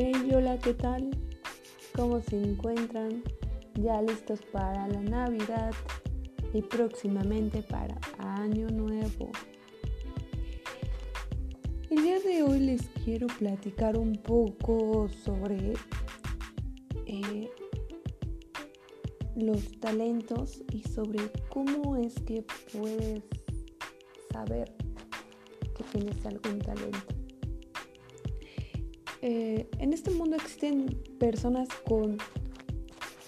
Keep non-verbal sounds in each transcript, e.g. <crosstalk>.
Hey, hola, ¿qué tal? ¿Cómo se encuentran? ¿Ya listos para la Navidad y próximamente para Año Nuevo? El día de hoy les quiero platicar un poco sobre eh, los talentos y sobre cómo es que puedes saber que tienes algún talento. Eh, en este mundo existen personas con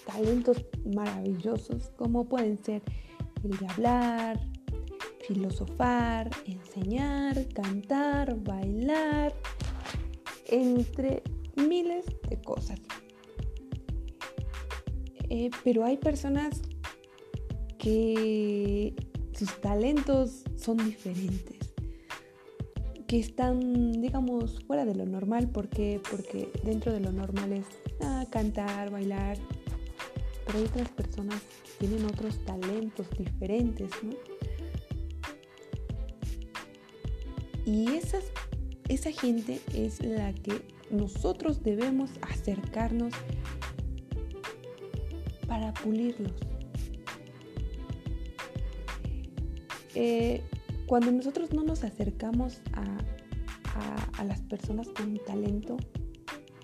talentos maravillosos, como pueden ser el de hablar, filosofar, enseñar, cantar, bailar, entre miles de cosas. Eh, pero hay personas que sus talentos son diferentes que están, digamos, fuera de lo normal. ¿Por Porque dentro de lo normal es ah, cantar, bailar. Pero hay otras personas que tienen otros talentos diferentes, ¿no? Y esas, esa gente es la que nosotros debemos acercarnos para pulirlos. Eh, cuando nosotros no nos acercamos a, las personas con talento,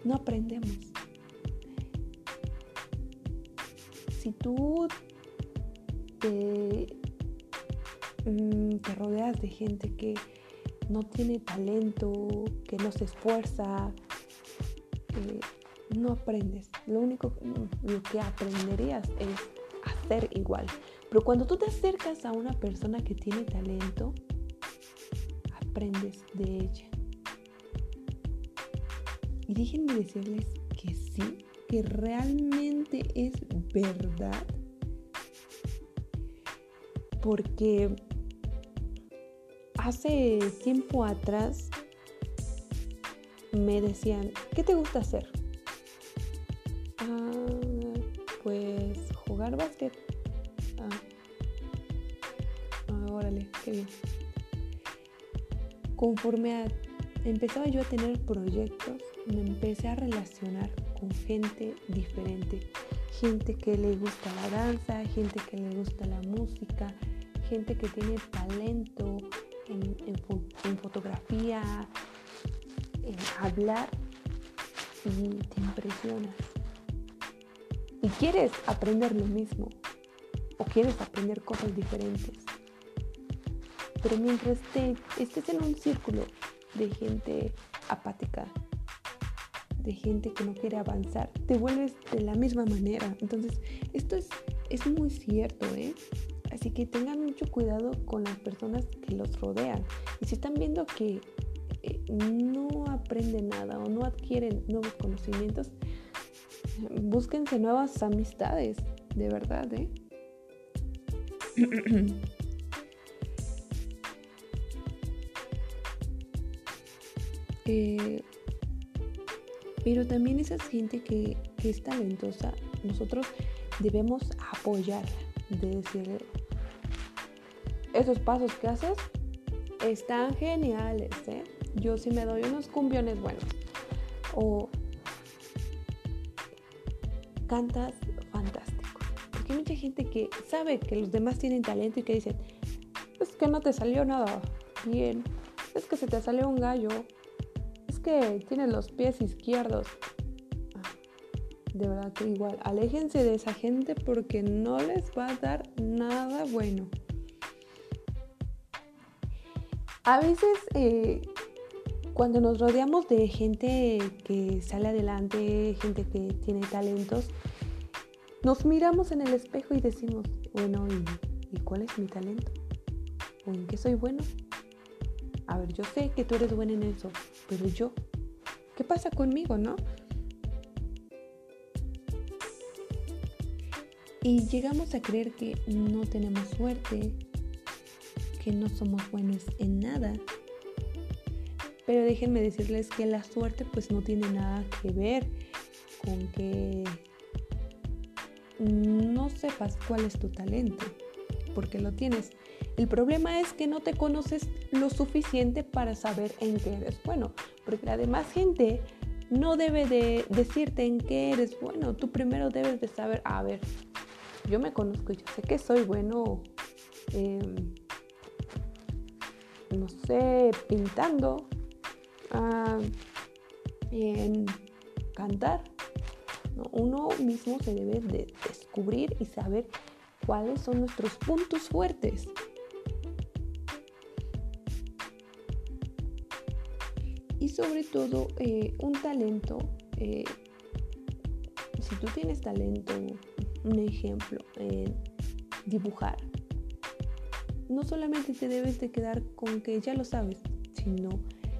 no aprendemos. Si tú te, mm, rodeas de gente que no tiene talento, que no se esfuerza, eh, no aprendes. Lo único lo que aprenderías es hacer igual. Pero cuando tú te acercas a una persona que tiene talento, aprendes de ella. Y déjenme decirles que sí, que realmente es verdad. Porque hace tiempo atrás me decían, ¿qué te gusta hacer? Ah, pues jugar básquet. Conforme a, empezaba yo a tener proyectos, me empecé a relacionar con gente diferente. Gente que le gusta la danza, gente que le gusta la música, gente que tiene talento en, en fotografía, en hablar y te impresionas. Y quieres aprender lo mismo o quieres aprender cosas diferentes. Pero mientras te, estés en un círculo de gente apática, de gente que no quiere avanzar, te vuelves de la misma manera. Entonces, esto es, es muy cierto, ¿eh? Así que tengan mucho cuidado con las personas que los rodean. Y si están viendo que eh, no aprenden nada o no adquieren nuevos conocimientos, búsquense nuevas amistades, de verdad, ¿eh? <clears throat> Eh, pero también esa gente que, es talentosa, nosotros debemos apoyarla, de decirle, esos pasos que haces están geniales, ¿eh? Yo sí me doy unos cumbiones buenos. O cantas fantástico. Porque hay mucha gente que sabe que los demás tienen talento y que dicen, es que no te salió nada bien, es que se te salió un gallo, que tienen los pies izquierdos. Ah, de verdad que igual, aléjense de esa gente porque no les va a dar nada bueno. A veces eh, cuando nos rodeamos de gente que sale adelante, gente que tiene talentos, nos miramos en el espejo y decimos, bueno, ¿y, ¿y cuál es mi talento? ¿O en qué soy bueno? A ver, yo sé que tú eres buena en eso, pero yo, ¿qué pasa conmigo, no? Y llegamos a creer que no tenemos suerte, que no somos buenos en nada. Pero déjenme decirles que la suerte pues no tiene nada que ver con que no sepas cuál es tu talento, porque lo tienes. El problema es que no te conoces lo suficiente para saber en qué eres bueno, porque la demás gente no debe de decirte en qué eres bueno. Tú primero debes de saber, a ver, yo me conozco, yo sé que soy bueno, em, no sé, pintando, ah, en cantar. Uno mismo se debe de descubrir y saber cuáles son nuestros puntos fuertes. Y sobre todo, eh, un talento, eh, si tú tienes talento, un ejemplo, en dibujar, no solamente te debes de quedar con que ya lo sabes, sino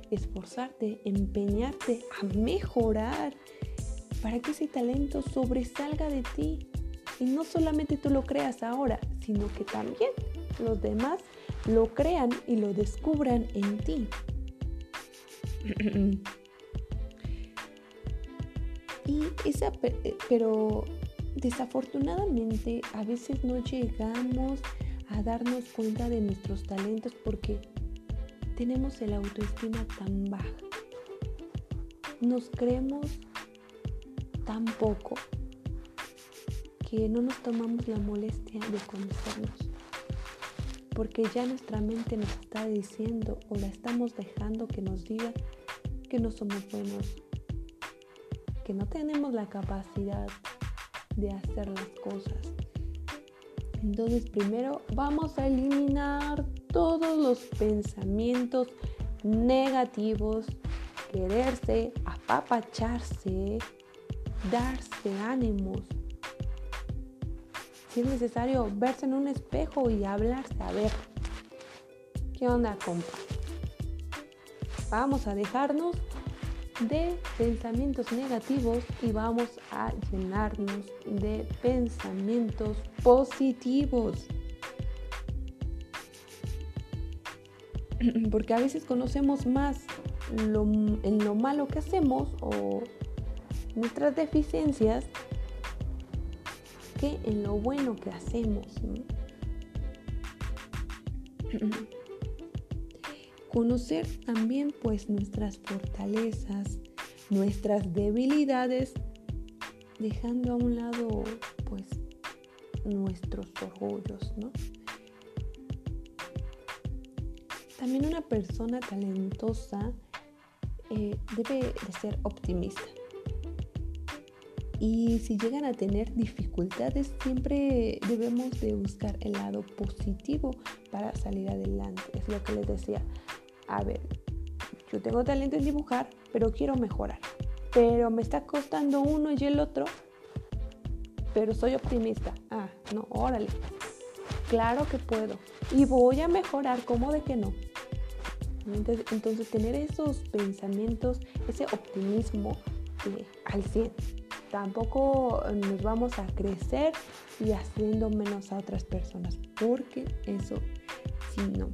esforzarte, empeñarte a mejorar para que ese talento sobresalga de ti. Y no solamente tú lo creas ahora, sino que también los demás lo crean y lo descubran en ti. Y esa, eh, pero desafortunadamente a veces no llegamos a darnos cuenta de nuestros talentos porque tenemos el autoestima tan baja. Nos creemos tan poco que no nos tomamos la molestia de conocernos. Porque ya nuestra mente nos está diciendo o la estamos dejando que nos diga que no somos buenos, que no tenemos la capacidad de hacer las cosas. Entonces primero vamos a eliminar todos los pensamientos negativos, quererse, apapacharse, darse ánimos. Si es necesario verse en un espejo y hablarse, a ver, ¿qué onda, compa? Vamos a dejarnos de pensamientos negativos y vamos a llenarnos de pensamientos positivos. <clears throat> Porque a veces conocemos más en lo malo que hacemos o nuestras deficiencias que en lo bueno que hacemos. <clears throat> <clears throat> Conocer también pues nuestras fortalezas, nuestras debilidades, dejando a un lado pues nuestros orgullos, ¿no? También una persona talentosa eh, debe de ser optimista. Y si llegan a tener dificultades, siempre debemos de buscar el lado positivo para salir adelante. Es lo que les decía. A ver, yo tengo talento en dibujar, pero quiero mejorar. Pero me está costando uno y el otro. Pero soy optimista. Ah, no, órale. Claro que puedo. Y voy a mejorar, ¿cómo de que no? Entonces, tener esos pensamientos, ese optimismo al 100 tampoco nos vamos a crecer y haciendo menos a otras personas, porque eso sí no.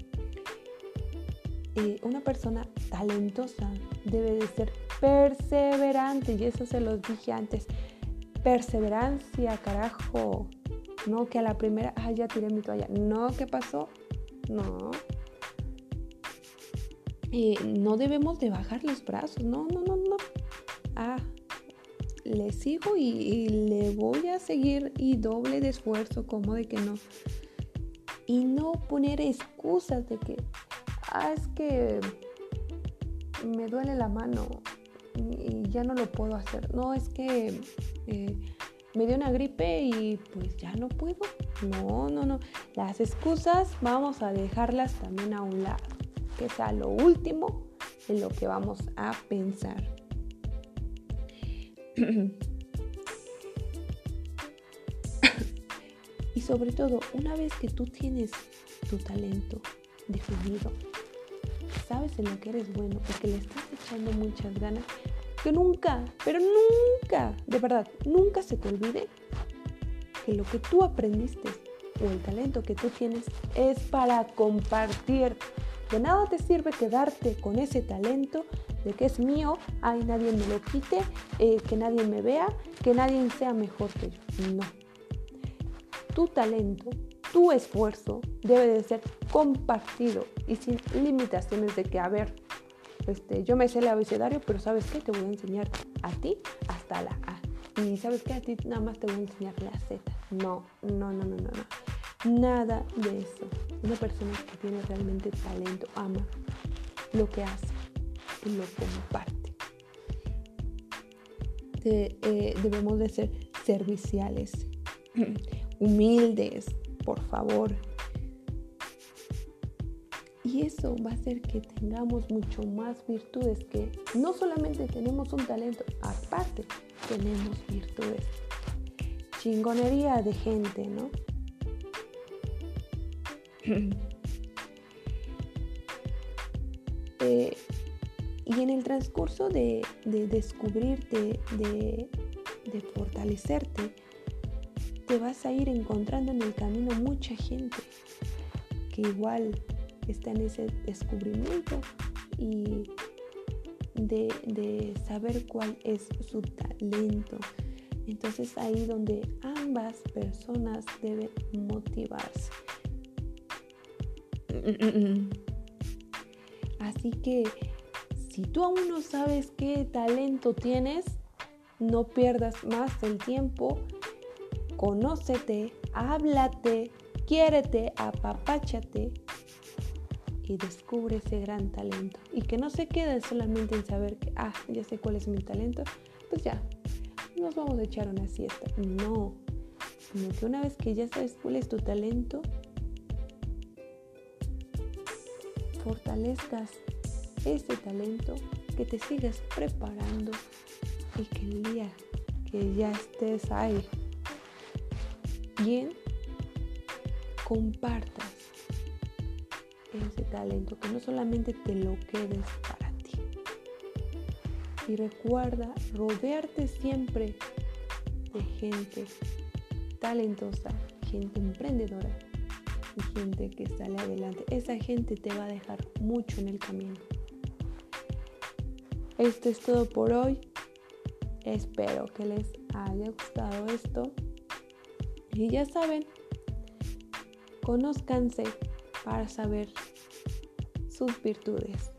Una persona talentosa debe de ser perseverante y eso se los dije antes. Perseverancia, carajo. No que a la primera, ah, ya tiré mi toalla. No, ¿qué pasó? No. Eh, no debemos de bajar los brazos. No, no, no, no. Ah, le sigo y, le voy a seguir y doble de esfuerzo, como de que no. Y no poner excusas de que, ah, es que me duele la mano y ya no lo puedo hacer. No, es que eh, me dio una gripe y pues ya no puedo. No, no, no. Las excusas vamos a dejarlas también a un lado, que sea lo último en lo que vamos a pensar. <clears throat> y sobre todo, una vez que tú tienes tu talento definido, sabes en lo que eres bueno y que le estás echando muchas ganas, que nunca, pero nunca, de verdad, nunca se te olvide que lo que tú aprendiste o el talento que tú tienes es para compartir. De nada te sirve quedarte con ese talento de que es mío, ay, nadie me lo quite, eh, que nadie me vea, que nadie sea mejor que yo. No. Tu talento, tu esfuerzo debe de ser compartido y sin limitaciones de que, a ver, este, yo me sé el abecedario, pero ¿sabes qué? Te voy a enseñar a ti hasta la A. Y ¿sabes qué? A ti nada más te voy a enseñar la Z. No, no, no, no, no, no. Nada de eso. Una persona que tiene realmente talento ama lo que hace y lo comparte. Eh, debemos de ser serviciales, <clears throat> humildes, por favor, y eso va a hacer que tengamos mucho más virtudes, que no solamente tenemos un talento, aparte tenemos virtudes. Chingonería de gente, ¿no? <clears throat> Eh, y en el transcurso de, descubrirte, de, de fortalecerte, te vas a ir encontrando en el camino mucha gente que igual está en ese descubrimiento y de, saber cuál es su talento. Entonces ahí donde ambas personas deben motivarse. Así que si tú aún no sabes qué talento tienes, no pierdas más el tiempo. Conócete, háblate, quiérete, apapáchate y descubre ese gran talento. Y que no se quede solamente en saber que, ah, ya sé cuál es mi talento, pues ya, nos vamos a echar una siesta. No, sino que una vez que ya sabes cuál es tu talento, fortalezcas ese talento, que te sigas preparando y que el día que ya estés ahí bien, compartas ese talento, que no solamente te lo quedes para ti. Y recuerda rodearte siempre de gente talentosa, gente emprendedora y gente que sale adelante. Esa gente te va a dejar mucho en el camino. Esto es todo por hoy. Espero que les haya gustado esto. Y ya saben, conózcanse para saber sus virtudes.